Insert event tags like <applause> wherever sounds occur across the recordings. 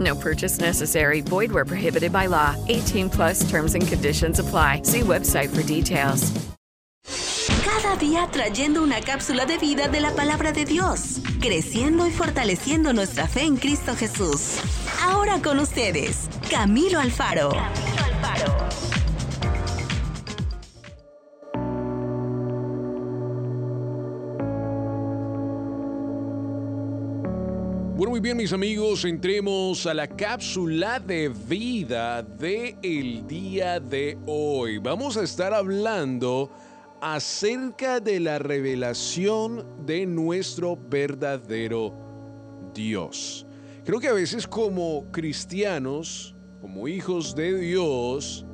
No purchase necessary. Void where prohibited by law. 18 plus terms and conditions apply. See website for details. Cada día trayendo una cápsula de vida de la palabra de Dios, creciendo y fortaleciendo nuestra fe en Cristo Jesús. Ahora con ustedes, Camilo Alfaro. Camilo Alfaro. Bueno, muy bien, mis amigos, entremos a la cápsula de vida de el día de hoy. Vamos a estar hablando acerca de la revelación de nuestro verdadero Dios. Creo que a veces como cristianos, como hijos de Dios,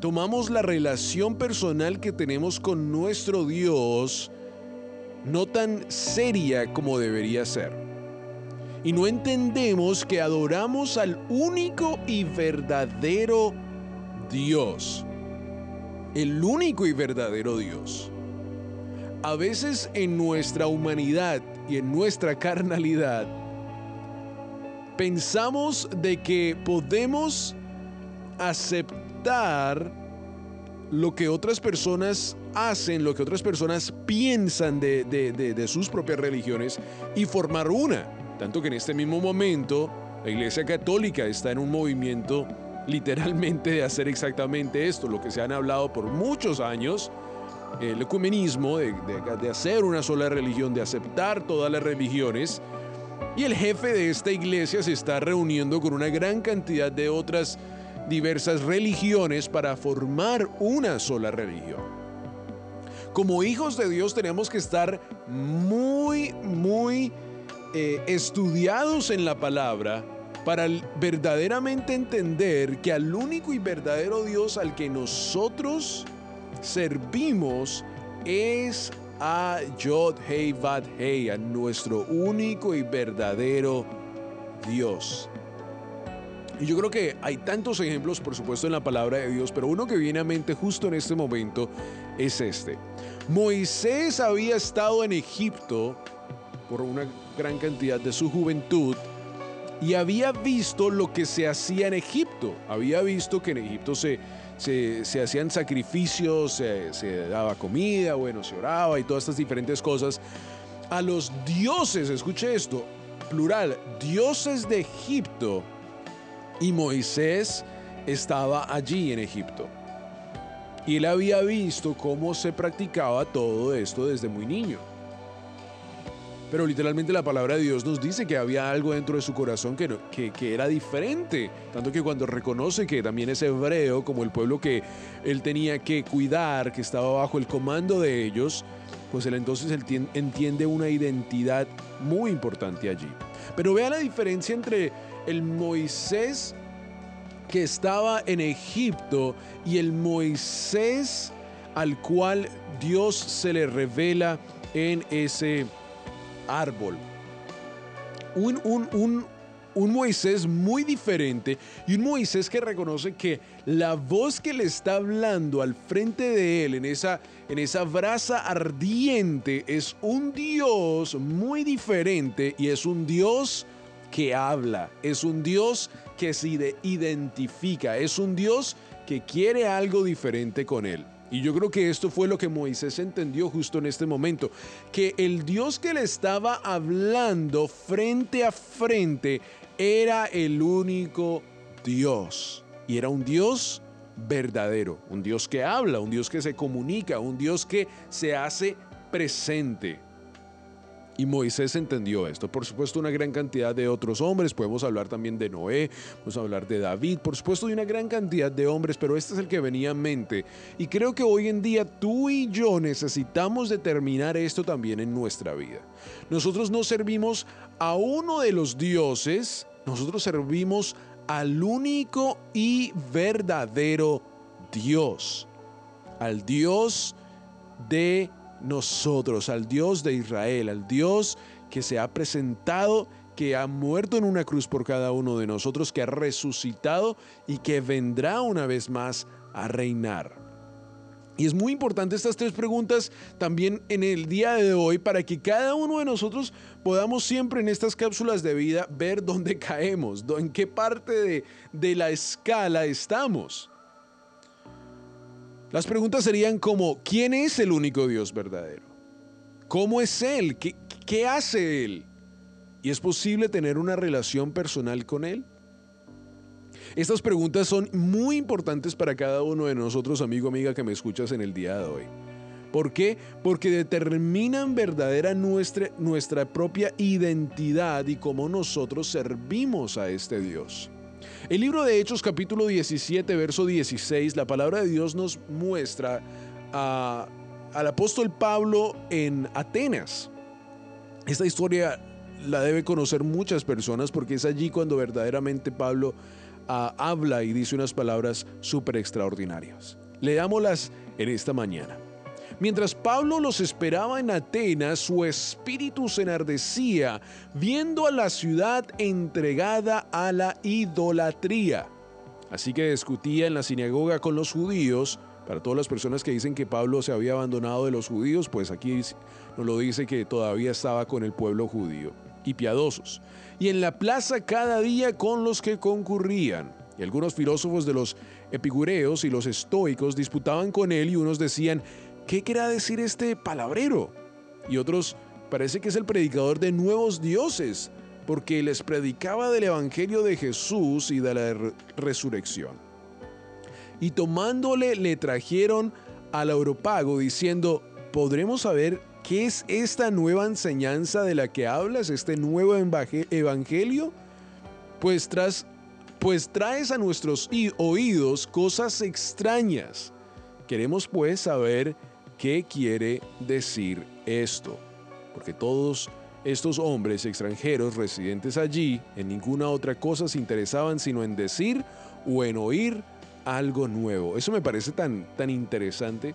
tomamos la relación personal que tenemos con nuestro Dios no tan seria como debería ser y no entendemos que adoramos al único y verdadero Dios. El único y verdadero Dios. A veces en nuestra humanidad y en nuestra <laughs> carnalidad pensamos de que podemos aceptar lo que otras personas hacen, lo que otras personas piensan de, de sus propias religiones y formar una. Tanto que en este mismo momento la Iglesia Católica está en un movimiento literalmente de hacer exactamente esto, lo que se han hablado por muchos años, el ecumenismo, de, de, hacer una sola religión, de aceptar todas las religiones. Y el jefe de esta iglesia se está reuniendo con una gran cantidad de otras diversas religiones para formar una sola religión. Como hijos de Dios tenemos que estar muy, muy eh, estudiados en la palabra para verdaderamente entender que al único y verdadero Dios al que nosotros servimos es a Yod Hei Vad Hei, a nuestro único y verdadero Dios. Y yo creo que hay tantos ejemplos, por supuesto, en la palabra de Dios, pero uno que viene a mente justo en este momento es este. Moisés había estado en Egipto por una gran cantidad de su juventud y había visto lo que se hacía en Egipto. Había visto que en Egipto se, se, hacían sacrificios, se, se, daba comida, bueno, se oraba y todas estas diferentes cosas. A los dioses, escuche esto, plural, dioses de Egipto. Y Moisés estaba allí en Egipto. Y él había visto cómo se practicaba todo esto desde muy niño. Pero literalmente la palabra de Dios nos dice que había algo dentro de su corazón que, que, era diferente. Tanto que cuando reconoce que también es hebreo, como el pueblo que él tenía que cuidar, que estaba bajo el comando de ellos, pues él entonces entiende una identidad muy importante allí. Pero vea la diferencia entre el Moisés que estaba en Egipto y el Moisés al cual Dios se le revela en ese árbol. Un, un Moisés muy diferente y un Moisés que reconoce que la voz que le está hablando al frente de él en esa, en esa brasa ardiente es un Dios muy diferente y es un Dios que habla, es un Dios que se identifica, es un Dios que quiere algo diferente con él. Y yo creo que esto fue lo que Moisés entendió justo en este momento, que el Dios que le estaba hablando frente a frente era el único Dios. Y era un Dios verdadero, un Dios que habla, un Dios que se comunica, un Dios que se hace presente. Y Moisés entendió esto. Por supuesto, una gran cantidad de otros hombres. Podemos hablar también de Noé, podemos hablar de David, por supuesto, de una gran cantidad de hombres, pero este es el que venía en mente. Y creo que hoy en día tú y yo necesitamos determinar esto también en nuestra vida. Nosotros no servimos a uno de los dioses, nosotros servimos al único y verdadero Dios, al Dios de nosotros, al Dios de Israel, al Dios que se ha presentado, que ha muerto en una cruz por cada uno de nosotros, que ha resucitado y que vendrá una vez más a reinar. Y es muy importante estas tres preguntas también en el día de hoy para que cada uno de nosotros podamos siempre en estas cápsulas de vida ver dónde <laughs> caemos, en qué parte de, de la escala estamos. Las preguntas serían como, ¿quién es el único Dios verdadero? ¿Cómo es Él? ¿Qué, hace Él? ¿Y es posible tener una relación personal con Él? Estas preguntas son muy importantes para cada uno de nosotros, amigo, amiga, que me escuchas en el día de hoy. ¿Por qué? Porque determinan verdadera nuestra, nuestra propia identidad y cómo nosotros servimos a este Dios. El libro de Hechos capítulo 17, verso 16, la palabra de Dios nos muestra al apóstol Pablo en Atenas. Esta historia la debe conocer muchas personas porque es allí cuando verdaderamente Pablo ah, habla y dice unas palabras súper extraordinarias. Leámoslas en esta mañana. Mientras Pablo los esperaba en Atenas, su espíritu se enardecía viendo a la ciudad entregada a la idolatría. Así que discutía en la sinagoga con los judíos. Para todas las personas que dicen que Pablo se había abandonado de los judíos, pues aquí nos lo dice que todavía estaba con el pueblo judío y piadosos. Y en la plaza cada día con los que concurrían. Y algunos filósofos de los epicureos y los estoicos disputaban con él y unos decían, ¿qué querrá decir este palabrero? Y otros, parece que es el predicador de nuevos dioses, porque les predicaba del Evangelio de Jesús y de la resurrección. Y tomándole le trajeron al Europago diciendo, ¿podremos saber qué es esta nueva enseñanza de la que hablas, este nuevo Evangelio? Pues, tras, pues traes a nuestros oídos cosas extrañas. Queremos pues saber ¿Qué quiere decir esto? Porque todos estos hombres extranjeros residentes allí en ninguna otra cosa se interesaban sino en decir o en oír algo nuevo. Eso me parece tan, tan interesante.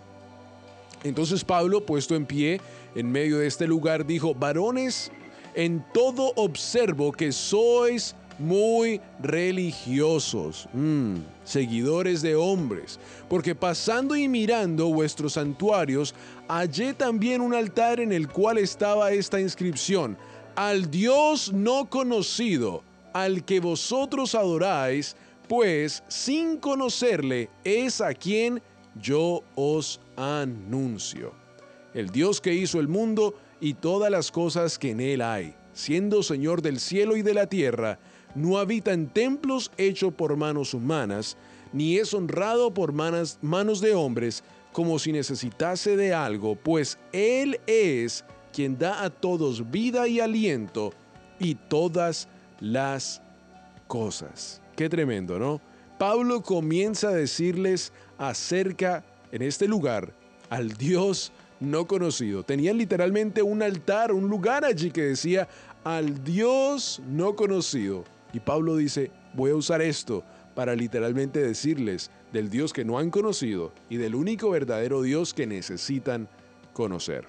Entonces Pablo, puesto en pie en medio de este lugar, dijo, varones, en todo observo que sois muy religiosos, mm, seguidores de hombres, porque pasando y mirando vuestros santuarios, hallé también un altar en el cual estaba esta inscripción, al Dios no conocido, al que vosotros adoráis, pues sin conocerle es a quien yo os anuncio. El Dios que hizo el mundo y todas las cosas que en él hay, siendo Señor del cielo y de la tierra, no habita en templos hechos por manos humanas, ni es honrado por manos, de hombres como si necesitase de algo, pues Él es quien da a todos vida y aliento y todas las cosas. Qué tremendo, ¿no? Pablo comienza a decirles acerca, en este lugar, al Dios no conocido. Tenían literalmente un altar, un lugar allí que decía al Dios no conocido. Y Pablo dice, voy a usar esto para literalmente decirles del Dios que no han conocido y del único verdadero Dios que necesitan conocer.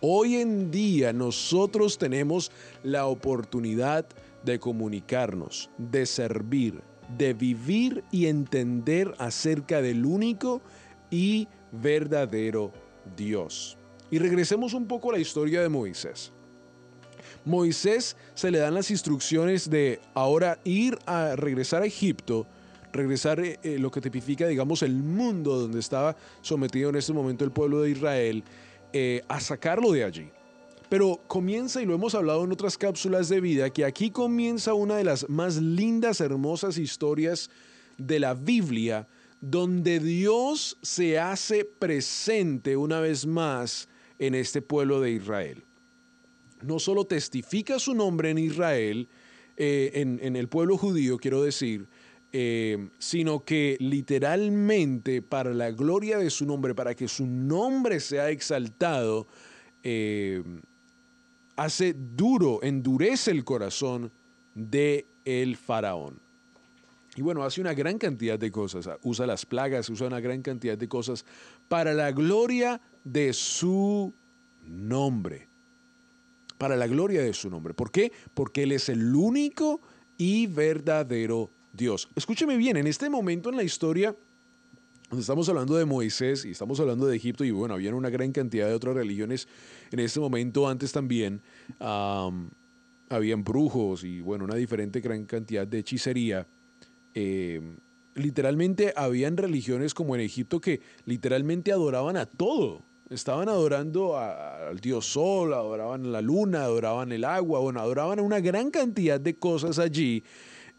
Hoy en día nosotros tenemos la oportunidad de comunicarnos, de servir, de vivir y entender acerca del único y verdadero Dios. Y regresemos un poco a la historia de Moisés. Moisés se le dan las instrucciones de ahora ir a regresar a Egipto, regresar eh, eh, lo que tipifica, digamos, el mundo donde estaba sometido en este momento el pueblo de Israel, eh, a sacarlo de allí. Pero comienza, y lo hemos hablado en otras cápsulas de vida, que aquí comienza una de las más lindas, hermosas historias de la Biblia, donde Dios se hace presente una vez más en este pueblo de Israel. No solo testifica su nombre en Israel, eh, en, el pueblo judío, quiero decir, eh, sino que literalmente para la gloria de su nombre, para que su nombre sea exaltado, eh, hace duro, endurece el corazón de el faraón. Y bueno, hace una gran cantidad de cosas, usa las plagas, usa una gran cantidad de cosas para la gloria de su nombre. Para la gloria de su nombre. ¿Por qué? Porque Él es el único y verdadero Dios. Escúcheme bien, en este momento en la historia Estamos hablando de Moisés y estamos hablando de Egipto y bueno, había una gran cantidad de otras religiones en este momento, antes también habían brujos y bueno, una diferente gran cantidad de hechicería. Em, literalmente habían religiones como en Egipto que literalmente adoraban a todo. Estaban adorando al dios sol, adoraban la luna, adoraban el agua, bueno, adoraban una gran cantidad de cosas allí.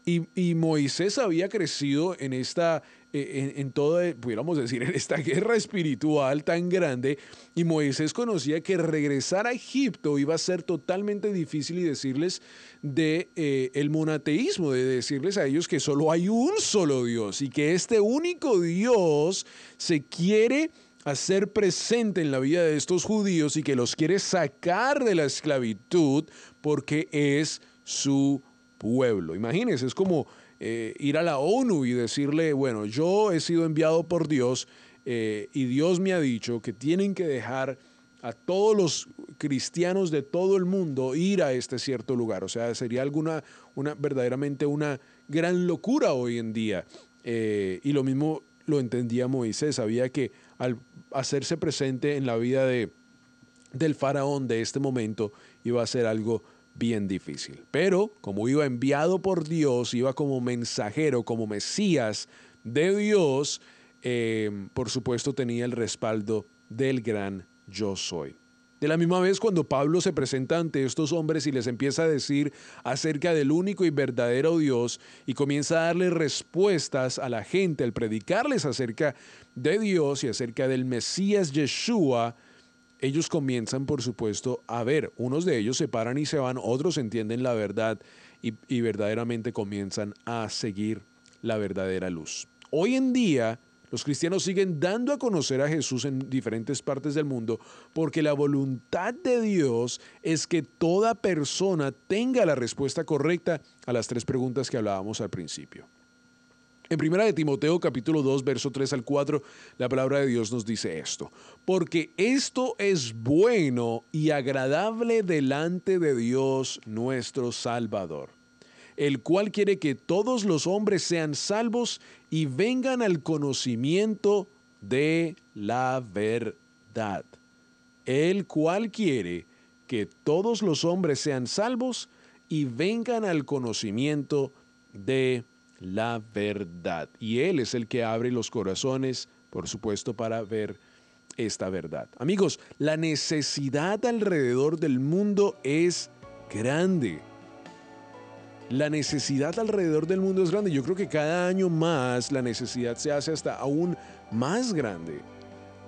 Y, Moisés había crecido en esta eh, en, toda, pudiéramos decir, en esta <laughs> guerra espiritual tan grande, y Moisés conocía que regresar a Egipto iba a ser totalmente difícil y decirles de eh, el monoteísmo, de decirles a ellos que solo hay un solo Dios y que este único Dios se quiere hacer presente en la vida de estos judíos y que los quiere sacar de la esclavitud porque es su pueblo. Imagínense, es como eh, ir a la ONU y decirle, bueno, yo he sido enviado por Dios eh, y Dios me ha dicho que tienen que dejar a todos los cristianos de todo el mundo ir a este cierto lugar. O sea, sería alguna, una, verdaderamente una gran locura hoy en día. Eh, y lo mismo lo entendía Moisés, sabía que al hacerse presente en la vida de, del faraón de este momento iba a ser algo bien difícil. Pero como iba enviado por Dios, iba como mensajero, como Mesías de Dios, eh, por supuesto tenía el respaldo del gran yo soy. De la misma vez, cuando Pablo se presenta ante estos hombres y les empieza a decir acerca del único y verdadero Dios y comienza a darles respuestas a la gente al predicarles acerca de Dios y acerca del Mesías Yeshua, ellos comienzan, por supuesto, a ver. Unos de ellos se paran y se van, otros entienden la verdad y, verdaderamente comienzan a seguir la verdadera luz. Hoy en día, los cristianos siguen dando a conocer a Jesús en diferentes partes del mundo porque la voluntad de Dios es que toda persona tenga la respuesta correcta a las tres preguntas que hablábamos al principio. En primera de Timoteo capítulo 2 verso 3 al 4, la palabra de Dios nos dice esto, porque esto es bueno y agradable delante de Dios nuestro Salvador, el cual quiere que todos los hombres sean salvos y vengan al conocimiento de la verdad. El cual quiere que todos los hombres sean salvos y vengan al conocimiento de la verdad. Y Él es el que abre los corazones, por supuesto, para ver esta verdad. Amigos, la necesidad alrededor del mundo es grande. La necesidad alrededor del mundo es grande. Yo creo que cada año más la necesidad se hace hasta aún más grande.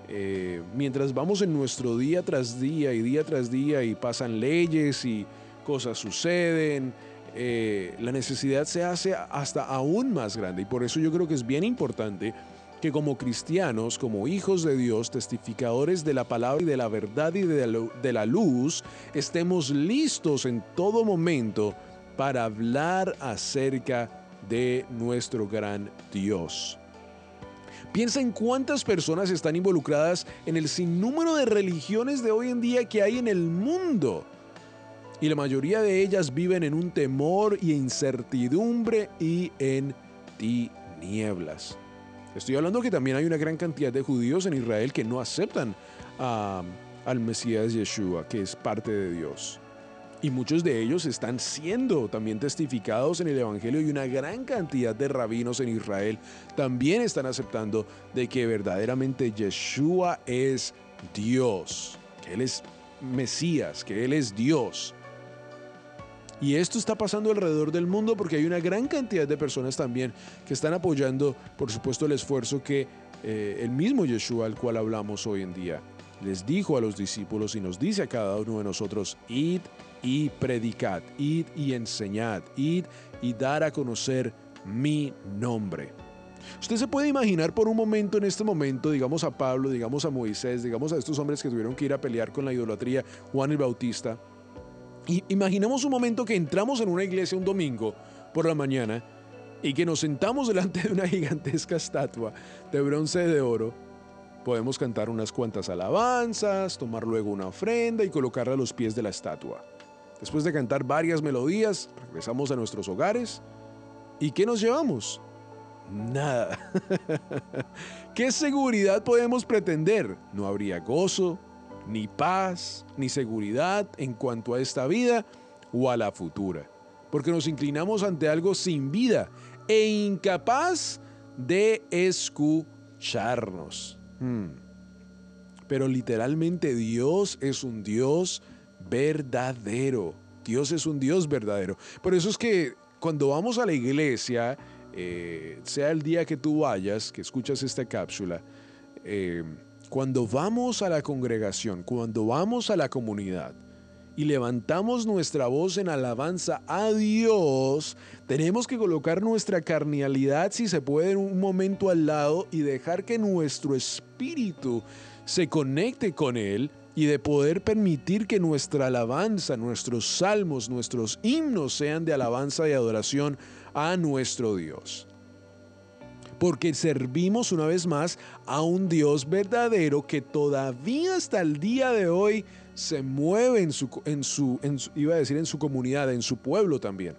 Eh, mientras vamos en nuestro día tras día y día tras día y pasan leyes y cosas suceden, eh, la necesidad se hace hasta aún más grande. Y por eso yo creo que es bien importante que como cristianos, como hijos de Dios, testificadores de la palabra y de la verdad y de la luz, estemos listos en todo momento para hablar acerca de nuestro gran Dios. Piensa en cuántas personas están involucradas en el sinnúmero de religiones de hoy en día que hay en el mundo y la mayoría de ellas viven en un temor y incertidumbre y en tinieblas. Estoy hablando que también hay una gran cantidad de judíos en Israel que no aceptan al Mesías Yeshua, que es parte de Dios. Y muchos de ellos están siendo también testificados en el Evangelio y una gran cantidad de rabinos en Israel también están aceptando de que verdaderamente Yeshua es Dios, que Él es Mesías, que Él es Dios. Y esto está pasando alrededor del mundo porque hay una gran cantidad de personas también que están apoyando, por supuesto, el esfuerzo que eh, el mismo Yeshua al cual hablamos hoy en día les dijo a los discípulos y nos dice a cada uno de nosotros, id y predicad, id y enseñad, id y dar a conocer mi nombre. Usted se puede imaginar por un momento en este momento, digamos a Pablo, digamos a Moisés, digamos a estos hombres que tuvieron que ir a pelear con la idolatría, Juan el Bautista, y imaginemos un momento que entramos en una iglesia un domingo por la mañana y que nos sentamos delante de una gigantesca estatua de bronce de oro. Podemos cantar unas cuantas alabanzas, tomar luego una ofrenda y colocarla a los pies de la estatua. Después de cantar varias melodías, regresamos a nuestros hogares. ¿Y qué nos llevamos? Nada. <laughs> ¿Qué seguridad podemos pretender? No habría gozo, ni paz, ni seguridad en cuanto a esta vida o a la futura, porque nos inclinamos ante algo sin vida e incapaz de escucharnos. Hmm. Pero literalmente Dios es un Dios verdadero. Dios es un Dios verdadero. Por eso es que cuando vamos a la iglesia, eh, sea el día que tú vayas, que escuchas esta cápsula, eh, cuando vamos a la congregación, cuando vamos a la comunidad y levantamos nuestra voz en alabanza a Dios, tenemos que colocar nuestra carnalidad, si se puede, en un momento al lado y dejar que nuestro espíritu se conecte con Él y de poder permitir que nuestra alabanza, nuestros salmos, nuestros himnos sean de alabanza y adoración a nuestro Dios porque servimos una vez más a un Dios verdadero que todavía hasta el día de hoy se mueve en su, en su, iba a decir en su comunidad, en su pueblo también.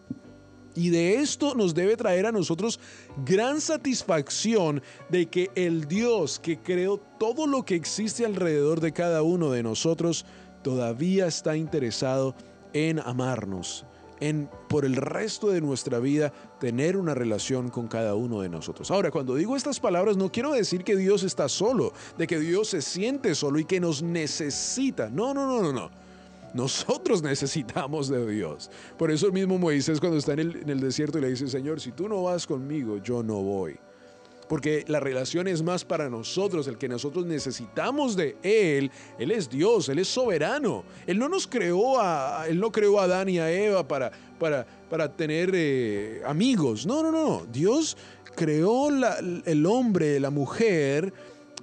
Y de esto nos debe traer a nosotros gran satisfacción de que el Dios que creó todo lo que existe alrededor de cada uno de nosotros todavía está interesado en amarnos, en por el resto de nuestra vida tener una relación con cada uno de nosotros. Ahora, cuando digo estas palabras no quiero decir que Dios está solo, de que Dios se siente solo y que nos necesita. No, no, no, no, no. Nosotros necesitamos de Dios. Por eso mismo Moisés cuando está en el, desierto le dice, Señor, si tú no vas conmigo, yo no voy porque la relación es más para nosotros, el que nosotros necesitamos de Él. Él es Dios, Él es soberano. Él no nos creó a, Él no creó a Adán y a Eva para, para, para tener eh, amigos. No, no, no. Dios creó el hombre, la mujer,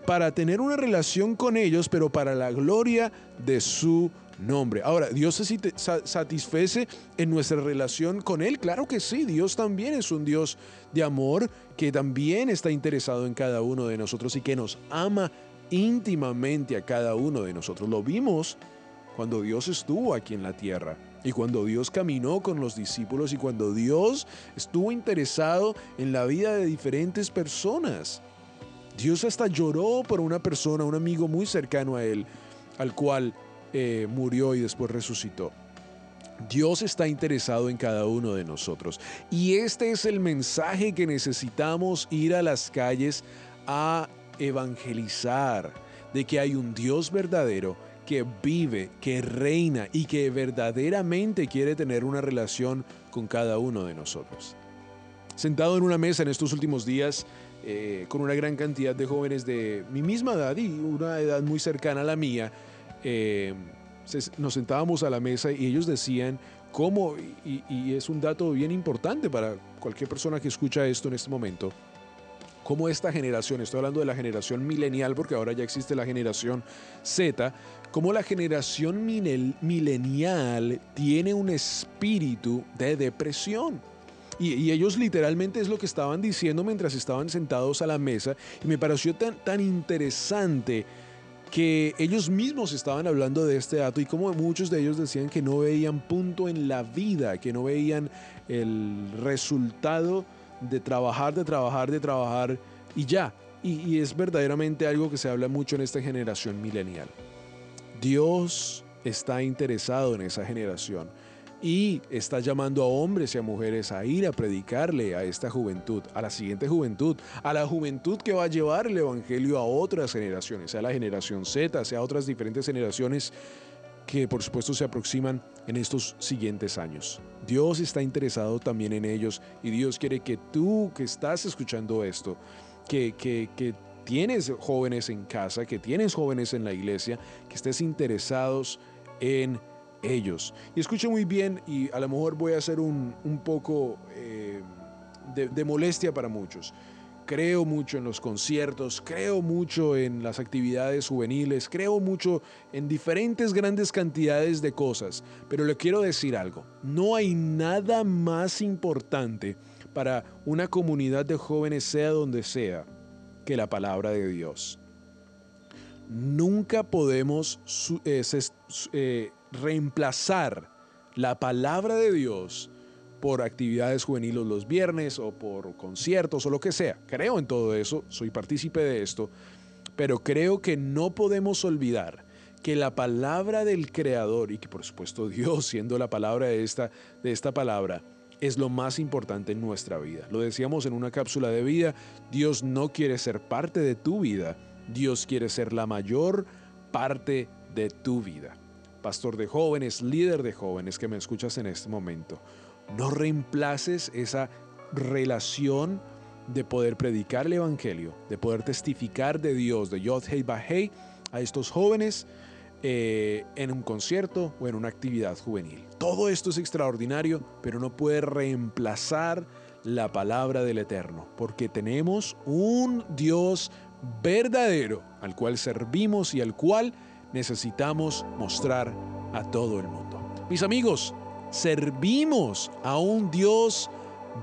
para tener una relación con ellos, pero para la gloria de su nombre. Ahora, ¿Dios se satisfece en nuestra relación con Él? Claro que sí, Dios también es un Dios de amor que también está interesado en cada uno de nosotros y que nos ama íntimamente a cada uno de nosotros. Lo vimos cuando Dios estuvo aquí en la tierra y cuando Dios caminó con los discípulos y cuando Dios estuvo interesado en la vida de diferentes personas. Dios hasta lloró por una persona, un amigo muy cercano a él, al cual eh, murió y después resucitó. Dios está interesado en cada uno de nosotros. Y este es el mensaje que necesitamos ir a las calles a evangelizar, de que hay un Dios verdadero que vive, que reina y que verdaderamente quiere tener una relación con cada uno de nosotros. Sentado en una mesa en estos últimos días, eh, con una gran cantidad de jóvenes de mi misma edad y una edad muy cercana a la mía, eh, nos sentábamos a la mesa y ellos decían cómo, y, es un dato bien importante para cualquier persona que escucha esto en este momento, cómo esta generación, estoy hablando de la generación milenial porque ahora ya existe la generación Z, cómo la generación milenial tiene un espíritu de depresión. Y, ellos literalmente es lo que estaban diciendo mientras estaban sentados a la mesa y me pareció tan, tan interesante que ellos mismos estaban hablando de este dato y como muchos de ellos decían que no veían punto en la vida, que no veían el resultado de trabajar, de trabajar, de trabajar y ya. Y, es verdaderamente algo que se habla mucho en esta generación milenial. Dios está interesado en esa generación y está llamando a hombres y a mujeres a ir a predicarle a esta juventud, a la siguiente juventud, a la juventud que va a llevar el Evangelio a otras generaciones, sea la generación Z, sea otras diferentes generaciones que por supuesto se aproximan en estos siguientes años. Dios está interesado también en ellos y Dios quiere que tú que estás escuchando esto, que, que, que tienes jóvenes en casa, que tienes jóvenes en la iglesia, que estés interesados en ellos. Y escuche muy bien, y a lo mejor voy a hacer un, poco eh, de, molestia para muchos. Creo mucho en los conciertos, creo mucho en las actividades juveniles, creo mucho en diferentes grandes cantidades de cosas, pero le quiero decir algo, no hay nada más importante para una comunidad de jóvenes, sea donde sea, que la palabra de Dios. Nunca podemos eh, eh, reemplazar la palabra de Dios por actividades juveniles los viernes o por conciertos o lo que sea. Creo en todo eso, soy partícipe de esto, pero creo que no podemos olvidar que la palabra del Creador y que por supuesto Dios siendo la palabra de esta, de esta palabra, es lo más importante en nuestra vida. Lo decíamos en una cápsula de vida, Dios no quiere ser parte de tu vida, Dios quiere ser la mayor parte de tu vida pastor de jóvenes, líder de jóvenes que me escuchas en este momento, no reemplaces esa relación de poder predicar el Evangelio, de poder testificar de Dios, de Yod Hei Bahei, a estos jóvenes eh, en un concierto o en una actividad juvenil. Todo esto es extraordinario, pero no puede reemplazar la palabra del Eterno, porque tenemos un Dios verdadero al cual servimos y al cual necesitamos mostrar a todo el mundo. Mis amigos, servimos a un Dios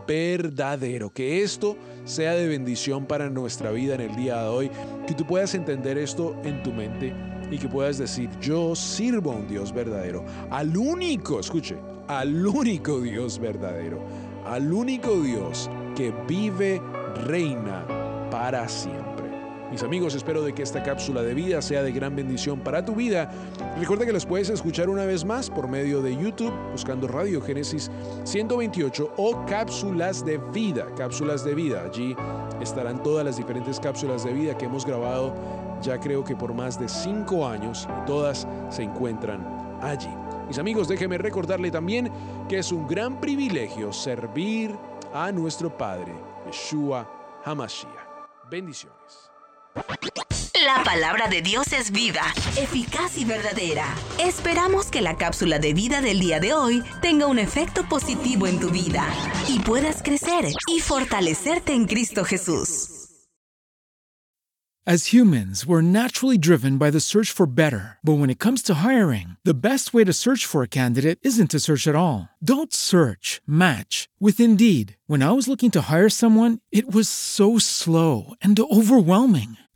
verdadero. Que esto sea de bendición para nuestra vida en el día de hoy. Que tú puedas entender esto en tu mente y que puedas decir, yo sirvo a un Dios verdadero. Al único, escuche, al único Dios verdadero. Al único Dios que vive, reina para siempre. Mis amigos, espero de que esta cápsula de vida sea de gran bendición para tu vida. Recuerda que los puedes escuchar una vez más por medio de YouTube, buscando Radio Génesis 128 o cápsulas de vida, cápsulas de vida. Allí estarán todas las diferentes cápsulas de vida que hemos grabado ya creo que por más de cinco años y todas se encuentran allí. Mis amigos, déjenme recordarle también que es un gran privilegio servir a nuestro Padre, Yeshua Hamashiach. Bendiciones. La palabra de Dios es viva, eficaz y verdadera. Esperamos que la cápsula de vida del día de hoy tenga un efecto positivo en tu vida y puedas crecer y fortalecerte en Cristo Jesús. As humans, we're naturally driven by the search for better. But when it comes to hiring, the best way to search for a candidate isn't to search at all. Don't search, match with Indeed. When I was looking to hire someone, it was so slow and overwhelming.